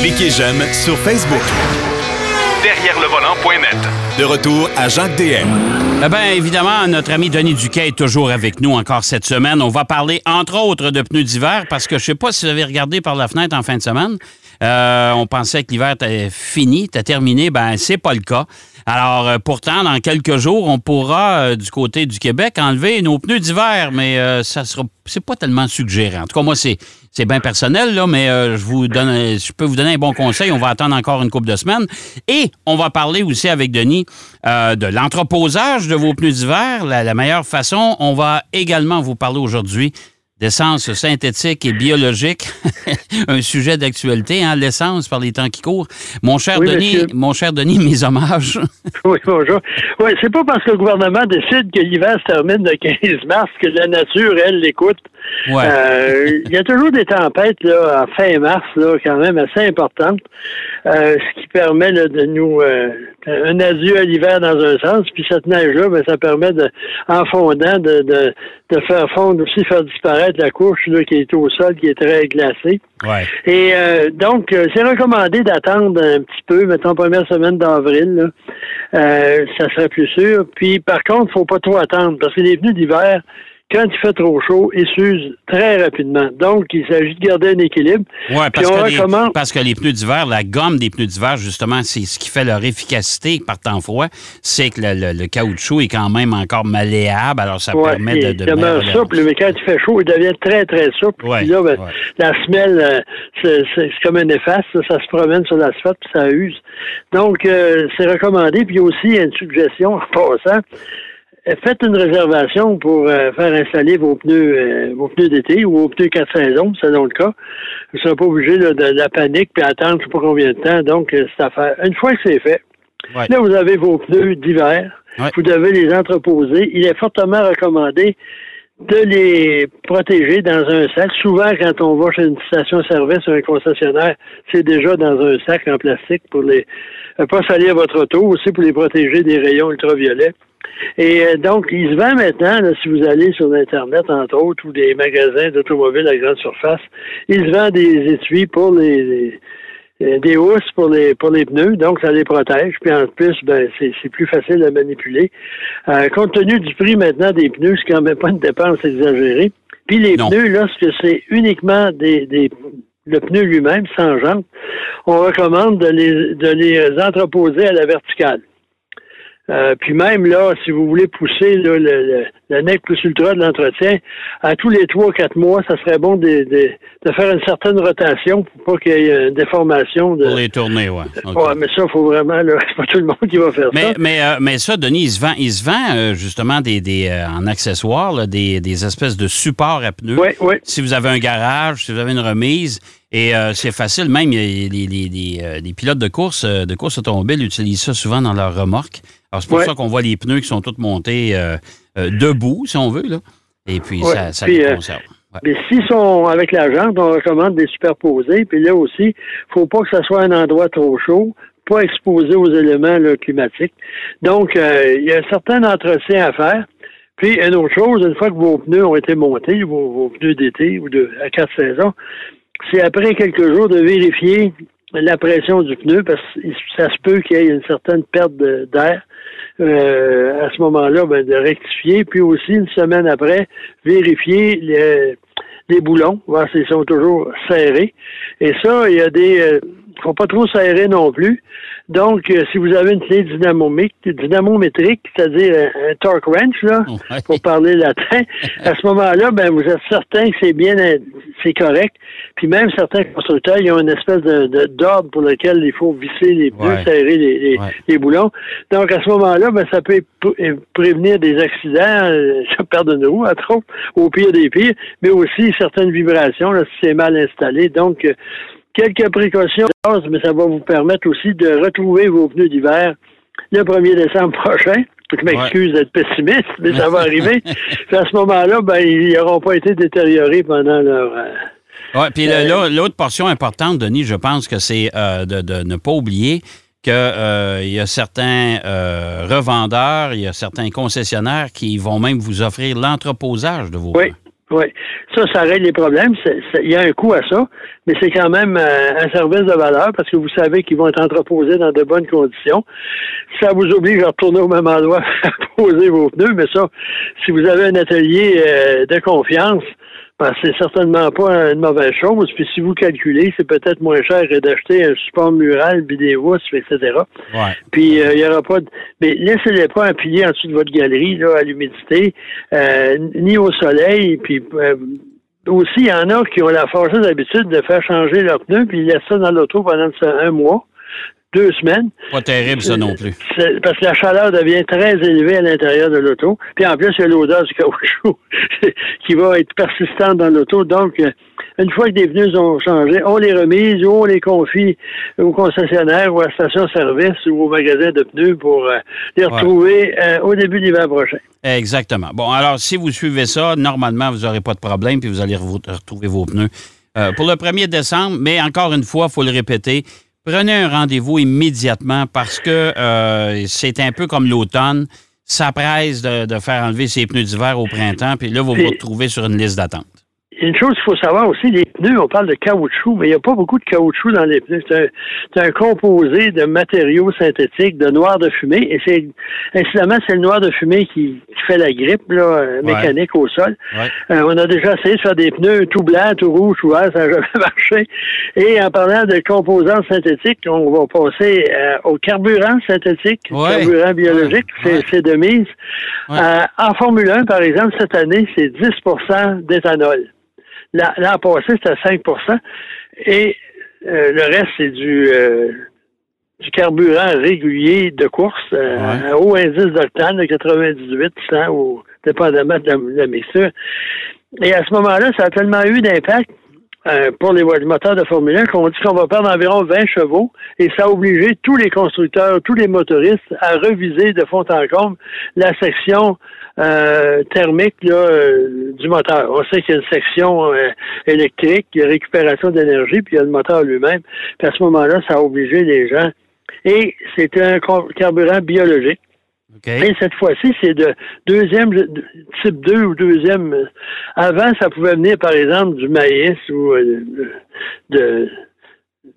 Cliquez j'aime sur Facebook. Derrière le volant.net. De retour à Jacques DM. Eh bien, évidemment, notre ami Denis Duquet est toujours avec nous encore cette semaine. On va parler, entre autres, de pneus d'hiver parce que je sais pas si vous avez regardé par la fenêtre en fin de semaine. Euh, on pensait que l'hiver était fini, était terminé. Ben, c'est pas le cas. Alors, euh, pourtant, dans quelques jours, on pourra, euh, du côté du Québec, enlever nos pneus d'hiver, mais ça sera, c'est pas tellement suggéré. En tout cas, moi, c'est, c'est bien personnel, là, mais je vous donne, je peux vous donner un bon conseil. On va attendre encore une couple de semaines. Et on va parler aussi avec Denis de l'entreposage de vos pneus d'hiver, la meilleure façon. On va également vous parler aujourd'hui d'essence synthétique et biologique, un sujet d'actualité, hein, l'essence par les temps qui courent. Mon cher Denis, mon cher Denis, mes hommages. oui, bonjour. Oui, c'est pas parce que le gouvernement décide que l'hiver se termine le 15 mars que la nature, elle, l'écoute. Euh, il y a toujours des tempêtes là, en fin mars, là, quand même assez importantes, euh, ce qui permet de nous euh, un adieu à l'hiver dans un sens, puis cette neige-là, ben, ça permet de, en fondant de, de, de, faire fondre aussi, faire disparaître la couche là, qui est au sol, qui est très glacée. Ouais. Et donc, c'est recommandé d'attendre un petit peu, mettons première semaine d'avril. ça serait plus sûr. Puis par contre, il faut pas trop attendre, parce que les pneus d'hiver, quand il fait trop chaud, il s'use très rapidement. Donc, il s'agit de garder un équilibre. Oui, parce, que parce que les pneus d'hiver, la gomme des pneus d'hiver, justement, c'est ce qui fait leur efficacité par temps froid, c'est que le, caoutchouc est quand même encore malléable, alors ça permet de... de il demeure souple, mais quand il fait chaud, il devient très, très souple. puis là, ben, la semelle, euh, c'est comme un efface, ça, se promène sur l'asphalte, puis ça use. Donc, euh, c'est recommandé. Puis aussi, il y a une suggestion en passant faites une réservation pour euh, faire installer vos pneus euh, vos pneus d'été ou vos pneus quatre saisons, selon le cas. Vous ne serez pas obligé de, la panique puis attendre je sais pas combien de temps. Donc, euh, c'est à faire. Une fois que c'est fait, là, vous avez vos pneus d'hiver. Vous devez les entreposer. Il est fortement recommandé de les protéger dans un sac. Souvent, quand on va chez une station-service ou un concessionnaire, c'est déjà dans un sac en plastique pour les pas salir votre auto, aussi pour les protéger des rayons ultraviolets. Et euh, donc, il se vend maintenant, si vous allez sur Internet, entre autres, ou des magasins d'automobiles à grande surface, il se vend des étuis pour les, euh, des housses pour les pour les pneus, donc ça les protège. Puis en plus, ben c'est plus facile à manipuler. Euh, compte tenu du prix maintenant des pneus, c'est quand même pas une dépense exagérée. Puis les pneus, lorsque c'est uniquement des, des le pneu lui-même, sans jante, on recommande de les de les entreposer à la verticale. Euh, puis même là, si vous voulez pousser le, le, le NEC plus ultra de l'entretien, à tous les trois, quatre mois, ça serait bon de, de, faire une certaine rotation pour pas qu'il y ait une déformation. De... Pour les tourner, oui. Ouais, mais ça, il faut vraiment, là, c'est pas tout le monde qui va faire ça. Mais, euh, mais ça, Denis, il se vend, il se vend euh, justement des, des en accessoires, des, des espèces de supports à pneus. Oui, oui. Si vous avez un garage, si vous avez une remise, et c'est facile, même les, les, les, les, pilotes de course, de course automobile utilisent ça souvent dans leurs remorques. Alors, c'est pour ça qu'on voit les pneus qui sont tous montés euh, euh, debout, si on veut, là. Et puis, ça, ça les euh, conserve. Mais s'ils sont avec la jante, on recommande des superposer. Puis là aussi, il ne faut pas que ce soit un endroit trop chaud, pas exposé aux éléments climatiques. Donc, il y a un certain entretien à faire. Puis, une autre chose, une fois que vos pneus ont été montés, vos, pneus d'été ou de à quatre saisons, c'est après quelques jours de vérifier la pression du pneu parce que ça se peut qu'il y ait une certaine perte d'air euh, à ce moment-là, ben, de rectifier, puis aussi une semaine après, vérifier les, les boulons, voir s'ils sont toujours serrés. Et ça, il y a des. Euh, faut pas trop serrer non plus. Donc, euh, si vous avez une clé dynamométrique, c'est-à-dire un, torque wrench, là, pour parler latin, à ce moment-là, ben, vous êtes certain que c'est bien, c'est correct. Puis même certains constructeurs, ils ont une espèce de, de pour lequel il faut visser les pneus, serrer les, les, boulons. Donc, à ce moment-là, ben, ça peut prévenir des accidents, euh, ça perd de roue, à trop, au pire des pires, mais aussi certaines vibrations, là, si c'est mal installé. Donc, euh, quelques précautions, mais ça va vous permettre aussi de retrouver vos pneus d'hiver le 1er décembre prochain. Je m'excuse d'être pessimiste, mais ça va arriver. puis à ce moment-là, ben, ils n'auront pas été détériorés pendant leur. Euh, oui, puis euh, l'autre portion importante, Denis, je pense que c'est euh, de, ne pas oublier qu'il y a certains revendeurs, il y a certains concessionnaires qui vont même vous offrir l'entreposage de vos Oui, Oui, ça, ça règle les problèmes. Il y a un coût à ça, mais c'est quand même euh, un service de valeur parce que vous savez qu'ils vont être entreposés dans de bonnes conditions. Ça vous oblige à retourner au même endroit pour poser vos pneus, mais ça, si vous avez un atelier euh, de confiance, ben, c'est certainement pas une mauvaise chose. Puis si vous calculez, c'est peut-être moins cher d'acheter un support mural, vidéo, etc. Ouais. Puis euh, il y aura pas de... Mais laissez-les pas appuyer en dessous de votre galerie là, à l'humidité, euh, ni au soleil. Puis euh, aussi, il y en a qui ont la fâcheuse habitude de faire changer leurs pneus, puis ils laissent ça dans l'auto pendant un mois deux semaines. Pas terrible, ça non plus. Parce que la chaleur devient très élevée à l'intérieur de l'auto. Puis en plus, il y a l'odeur du caoutchouc qui va être persistante dans l'auto. Donc, euh, une fois que des pneus ont changé, on les remise ou on les confie au concessionnaire ou à la station-service ou au magasin de pneus pour euh, les retrouver euh, au début de l'hiver prochain. Exactement. Bon, alors, si vous suivez ça, normalement, vous n'aurez pas de problème puis vous allez retrouver vos pneus. pour le 1er décembre, mais encore une fois, il faut le répéter, prenez un rendez-vous immédiatement parce que euh, c'est un peu comme l'automne. Ça presse de, de, faire enlever ses pneus d'hiver au printemps, puis là, vous vous retrouvez sur une liste d'attente une chose qu'il faut savoir aussi, les pneus, on parle de caoutchouc, mais il n'y a pas beaucoup de caoutchouc dans les pneus. C'est un, composé de matériaux synthétiques, de noir de fumée, et c'est incidemment, c'est le noir de fumée qui, fait la grippe là, euh, mécanique au sol. Euh, on a déjà essayé de faire des pneus tout blancs, tout rouges, tout verts, ça n'a jamais marché. Et en parlant de composants synthétiques, on va passer euh, au carburant synthétique, carburant biologique, c'est de mise. en Formule 1, par exemple, cette année, c'est 10% d'éthanol. L'an passé, c'était 5% Et euh, le reste, c'est du, euh, du carburant régulier de course, euh, un haut indice d'octane de 98, 100, ou dépendamment de la, de la mixture. Et à ce moment-là, ça a tellement eu d'impact euh, pour les, moteurs de Formule 1 qu'on dit qu'on va perdre environ 20 chevaux et ça a obligé tous les constructeurs, tous les motoristes à reviser de fond en comble la section euh, thermique euh, du moteur. On sait qu'il y a une section électrique, il y a récupération d'énergie, puis il y a le moteur lui-même. Puis à ce moment-là, ça a obligé les gens. Et c'est un carburant biologique. Et cette fois-ci, c'est de deuxième type 2 ou deuxième. Avant, ça pouvait venir, par exemple, du maïs ou euh, de,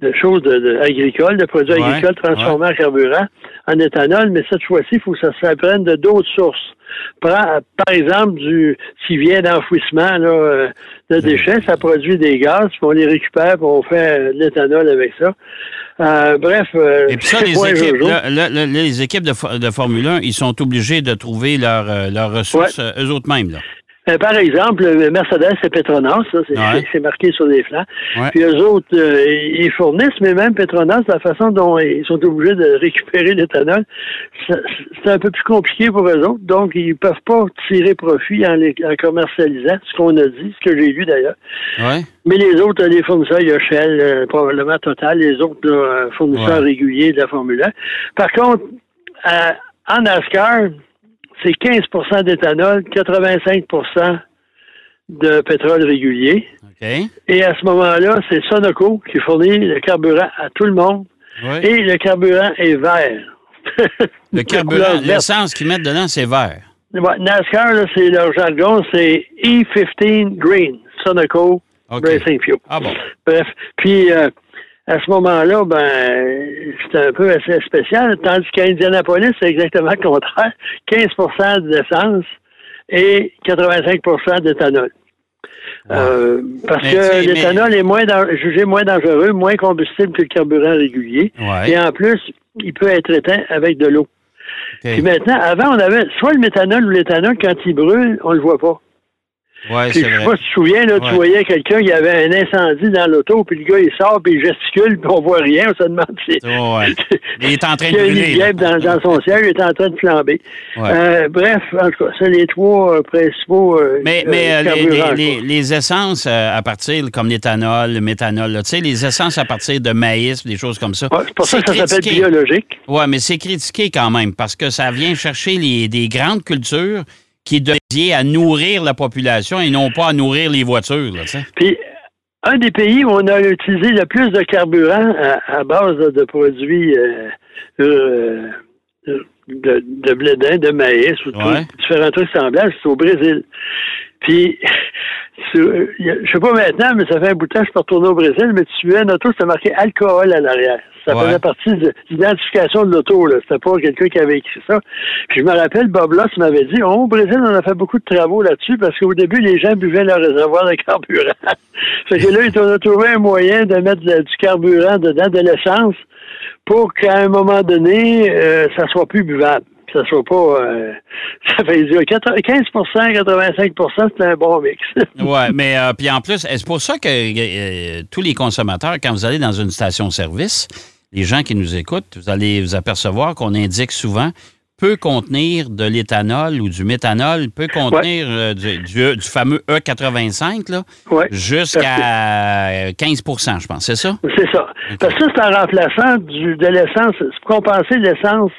de choses de, agricoles, de produits agricoles transformés en carburant, en éthanol, mais cette fois-ci, il faut que ça s'apprenne de d'autres sources. Par, par exemple, du qui vient d'enfouissement euh, de déchets, ça produit des gaz, puis on les récupère, puis on fait de l'éthanol avec ça. Euh, bref. Euh, Et puis ça, les équipes, les équipes, de, de, Formule 1, ils sont obligés de trouver leurs leur ressources eux autres mêmes. Là. Euh, par exemple, Mercedes et Petronas, c'est marqué sur les flancs. Puis eux autres, euh, ils fournissent, mais même Petronas, la façon dont ils sont obligés de récupérer l'éthanol, c'est un peu plus compliqué pour eux autres. Donc, ils peuvent pas tirer profit en, les, en commercialisant, ce qu'on a dit, ce que j'ai lu d'ailleurs. Mais les autres, les fournisseurs, il y a Shell, euh, probablement Total, les autres fournisseurs réguliers de la Formule 1. Par contre, en NASCAR, c'est 15% d'éthanol, 85% de pétrole régulier. Et à ce moment-là, c'est Sonoco qui fournit le carburant à tout le monde. Et le carburant est vert. le carburant, l'essence qu'ils mettent dedans, c'est vert. NASCAR, c'est leur jargon, c'est E15 Green, Sonoco Racing Fuel. Ah bon. Bref, puis euh, à ce moment-là, ben, c'est un peu assez spécial. Tandis qu'à Indianapolis, c'est exactement le contraire. 15% d'essence et 85% d'éthanol. Euh, parce que l'éthanol est moins jugé moins dangereux, moins combustible que le carburant régulier. Et en plus, il peut être éteint avec de l'eau. Puis maintenant, avant, on avait soit le méthanol ou l'éthanol, quand il brûle, on le voit pas. Ouais, vrai. Je sais pas si tu te souviens, là, tu voyais quelqu'un, il y avait un incendie dans l'auto, puis le gars, il sort, puis il gesticule, puis on voit rien, on se demande si... ouais. Il est en train de brûler. Il dans, dans son siège, il est en train de flamber. Euh, bref, en tout cas, c'est les trois euh, principaux euh, Mais, mais les, les, les, essences à partir, comme l'éthanol, le méthanol, tu sais, les essences à partir de maïs, des choses comme ça. c'est pour ça que ça s'appelle biologique. Oui, mais c'est critiqué quand même, parce que ça vient chercher les, des grandes cultures qui est dédié à nourrir la population et non pas à nourrir les voitures. Là, Puis, un des pays où on a utilisé le plus de carburant à, base de produits euh, euh, de, de blé de maïs ou différents trucs semblables, c'est au Brésil. Puis, je sais pas maintenant, mais ça fait un bout de temps que je peux retourner au Brésil, mais tu suivais une auto, c'était marqué alcool à l'arrière. Ça faisait partie de l'identification de l'auto, là. C'était pas quelqu'un qui avait écrit ça. Puis je me rappelle, Bob Loss m'avait dit, oh, au Brésil, on a fait beaucoup de travaux là-dessus parce qu'au début, les gens buvaient leur réservoir de carburant. fait que là, on a trouvé un moyen de mettre du carburant dedans, de l'essence, pour qu'à un moment donné, euh, ça soit plus buvable ça soit pas. Euh, ça fait 15% 85% c'est un bon mix. oui, mais euh, puis en plus, c'est pour ça que euh, tous les consommateurs, quand vous allez dans une station-service, les gens qui nous écoutent, vous allez vous apercevoir qu'on indique souvent peut contenir de l'éthanol ou du méthanol, peut contenir du, fameux E85 jusqu'à 15% je pense, c'est ça? C'est ça. Parce que ça, c'est en remplaçant de l'essence, compenser l'essence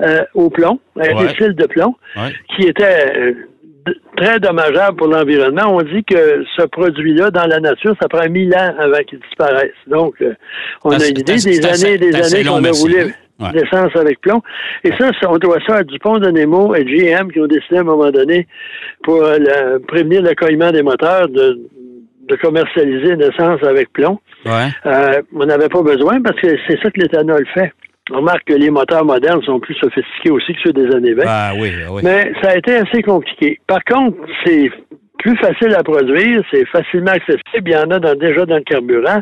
euh, au plomb, un ouais. de plomb, qui était euh, très dommageable pour l'environnement. On dit que ce produit-là, dans la nature, ça prend mille ans avant qu'il disparaisse. Donc, euh, on a une idée des années et des années qu'on a voulu l'essence avec plomb. Et ça, on doit ça à Dupont de Nemo et GM qui ont décidé à un moment donné, pour prévenir le collement des moteurs, de, commercialiser une essence avec plomb. on n'avait pas besoin parce que c'est ça que l'éthanol fait. On remarque que les moteurs modernes sont plus sophistiqués aussi que ceux des années 20. Ah, oui, ah oui. Mais ça a été assez compliqué. Par contre, c'est plus facile à produire, c'est facilement accessible. Il y en a déjà dans le carburant.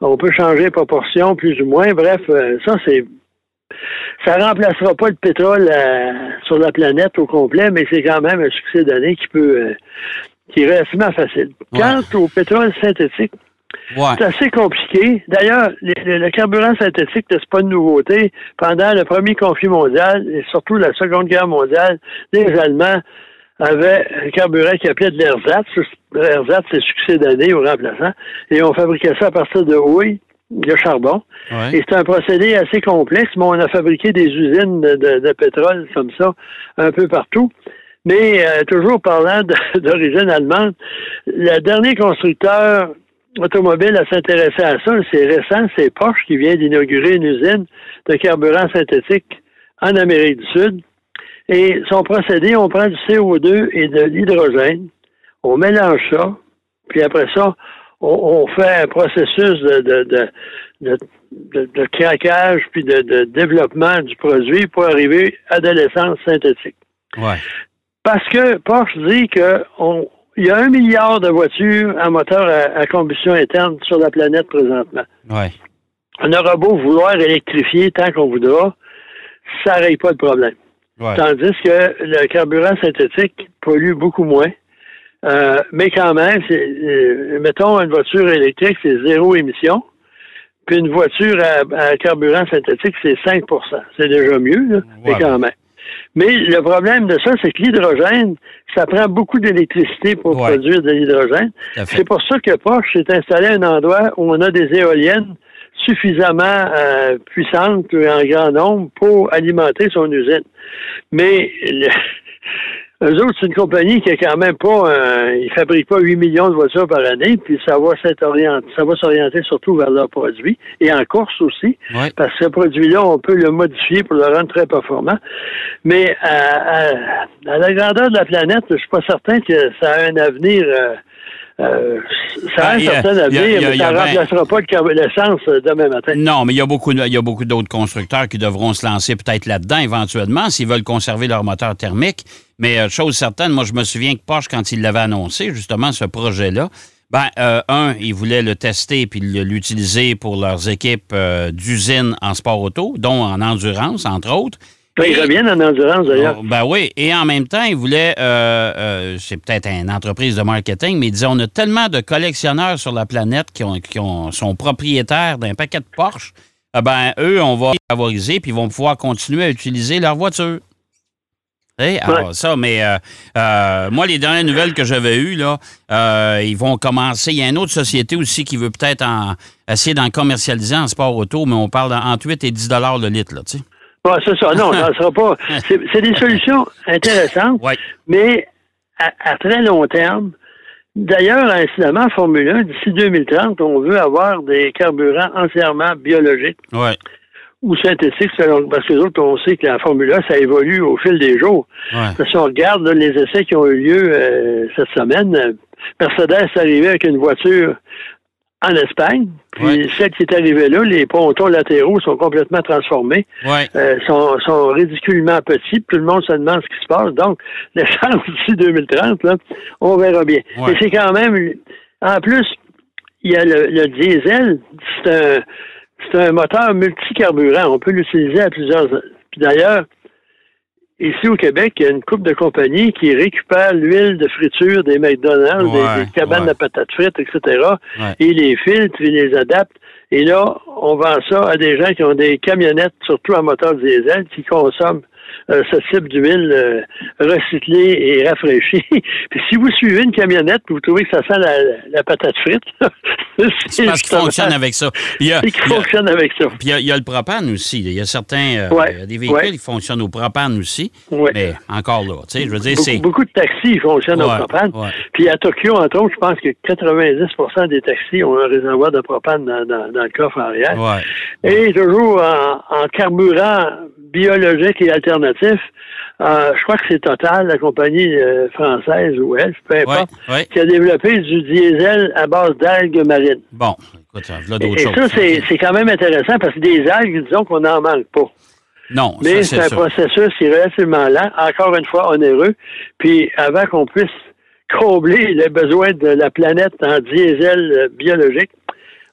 On peut changer les proportions plus ou moins. Bref, euh, ça, c'est ça remplacera pas le pétrole euh, sur la planète au complet, mais c'est quand même un succès d'année qui peut euh, qui est relativement facile. Quant au pétrole synthétique, c'est assez compliqué. D'ailleurs, le, carburant synthétique, c'est pas une nouveauté. Pendant le premier conflit mondial et surtout la Seconde Guerre mondiale, les Allemands avaient un carburant qui appelait de l'ersatz. L'ersatz, c'est succès d'année au remplaçant. Et on fabriquait ça à partir de houille, de charbon. Et c'est un procédé assez complexe, mais on a fabriqué des usines de, pétrole comme ça un peu partout. Mais euh, toujours parlant d'origine allemande, le dernier constructeur automobile à s'intéresser à ça. C'est récent, c'est Porsche qui vient d'inaugurer une usine de carburant synthétique en Amérique du Sud. Et son procédé, on prend du CO2 et de l'hydrogène, on mélange ça, puis après ça, on, fait un processus de, de, craquage puis de, développement du produit pour arriver à de l'essence synthétique. Ouais. Parce que Porsche dit qu'on il y a un milliard de voitures à moteur à, combustion interne sur la planète présentement. Ouais. On aura beau vouloir électrifier tant qu'on voudra, ça ne règle pas le problème. Tandis que le carburant synthétique pollue beaucoup moins. Euh, mais quand même, euh, mettons une voiture électrique, c'est zéro émission. Puis une voiture à, carburant synthétique, c'est 5% C'est déjà mieux, mais quand même. Mais le problème de ça, c'est que l'hydrogène, ça prend beaucoup d'électricité pour produire de l'hydrogène. C'est pour ça que Porsche s'est installé à un endroit où on a des éoliennes suffisamment euh, puissantes en grand nombre pour alimenter son usine. Mais eux autres, c'est une compagnie qui a quand même pas, euh, ils fabriquent pas 8 millions de voitures par année, puis ça va s'orienter, ça va s'orienter surtout vers leurs produits et en course aussi, parce que ce produit-là, on peut le modifier pour le rendre très performant. Mais à, la grandeur de la planète, je suis pas certain que ça a un avenir. Euh, euh, ça a un certain avenir, mais ça ne remplacera pas l'essence demain matin. Non, mais il y a beaucoup, il y a beaucoup d'autres constructeurs qui devront se lancer peut-être là-dedans éventuellement s'ils veulent conserver leur moteur thermique. Mais euh, chose certaine, moi, je me souviens que Porsche, quand il l'avait annoncé, justement, ce projet-là, ben, euh, un, ils voulaient le tester puis l'utiliser pour leurs équipes euh, d'usine en sport auto, dont en endurance, entre autres. Ben, ils reviennent en endurance, d'ailleurs. Oh, ben oui. Et en même temps, ils voulaient, c'est peut-être une entreprise de marketing, mais ils disaient, on a tellement de collectionneurs sur la planète qui, ont, qui ont, sont propriétaires d'un paquet de Porsche. ben, eux, on va les favoriser puis ils vont pouvoir continuer à utiliser leur voiture alors ça, mais euh, euh, moi, les dernières nouvelles que j'avais eues, là, euh, ils vont commencer. Il y a une autre société aussi qui veut peut-être essayer d'en commercialiser en sport auto, mais on parle entre 8 et 10 le litre, là, tu sais. Ouais, c'est ça. Non, ça ne sera pas. C'est des solutions intéressantes, mais à, très long terme. D'ailleurs, incidemment, Formule 1, d'ici 2030, on veut avoir des carburants entièrement biologiques. Ouais ou synthétique, parce que les autres, on sait que la Formule 1, ça évolue au fil des jours. Si on regarde les essais qui ont eu lieu euh, cette semaine, Mercedes est arrivé avec une voiture en Espagne. Puis celle qui est arrivée là, les pontons latéraux sont complètement transformés, euh, sont, sont ridiculement petits. Tout le monde se demande ce qui se passe. Donc, l'essence d'ici 2030, là, on verra bien. Et c'est quand même... En plus, il y a le, diesel. C'est un, c'est un moteur multicarburant. On peut l'utiliser à plusieurs... Puis d'ailleurs, Ici au Québec, il y a une coupe de compagnies qui récupère l'huile de friture des McDonald's, des, cabanes de patates frites, etc. Et les filtre, ils les adaptent. Et là, on vend ça à des gens qui ont des camionnettes, surtout à moteur diesel, qui consomment euh, ce type d'huile euh, recyclée et rafraîchie. Puis si vous suivez une camionnette, vous trouvez que ça sent la, patate frite. c'est parce qu'il fonctionne avec ça. Il y a, fonctionne avec ça. Puis il y, a, le propane aussi. Il y a certains euh, des véhicules qui fonctionnent au propane aussi. Mais encore là, tu sais, je veux dire, c'est... Beaucoup de taxis fonctionnent au propane. Puis à Tokyo, entre autres, je pense que 90% des taxis ont un réservoir de propane dans, le coffre arrière. Et toujours en carburant biologique et alternatif. Euh, je crois que c'est Total, la compagnie euh, française ou elle, peu importe, qui a développé du diesel à base d'algues marines. Bon, écoute, ça, là d'autres choses. Et ça, c'est quand même intéressant parce que des algues, disons qu'on n'en manque pas. Non, Mais c'est un processus qui est relativement lent, encore une fois onéreux. Puis avant qu'on puisse combler les besoins de la planète en diesel euh, biologique,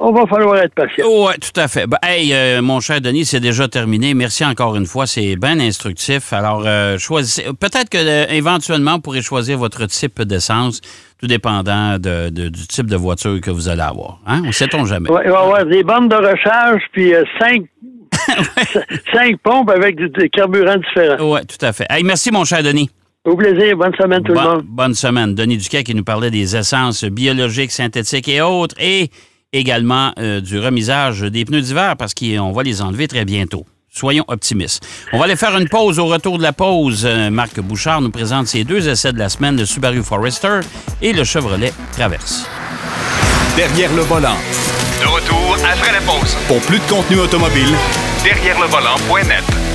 on va falloir être patient. Oui, tout à fait. Ben, hey, euh, mon cher Denis, c'est déjà terminé. Merci encore une fois. C'est bien instructif. Alors, euh, choisissez. Peut-être que euh, éventuellement, vous pourrez choisir votre type d'essence, tout dépendant du type de voiture que vous allez avoir. Hein? On ne sait-on jamais. Oui, il va y avoir des bandes de recharge, puis cinq, cinq pompes avec des carburants différents. Oui, tout à fait. Hey, merci, mon cher Denis. Au plaisir. Bonne semaine, tout le monde. Bonne semaine. Denis Duquet qui nous parlait des essences biologiques, synthétiques et autres. Et également euh, du remisage des pneus d'hiver parce qu'on va les enlever très bientôt. Soyons optimistes. On va aller faire une pause. Au retour de la pause, euh, Marc Bouchard nous présente ses deux essais de la semaine, le Subaru Forester et le Chevrolet Traverse. Derrière le volant. De retour après la pause. Pour plus de contenu automobile, derrière le volant.net.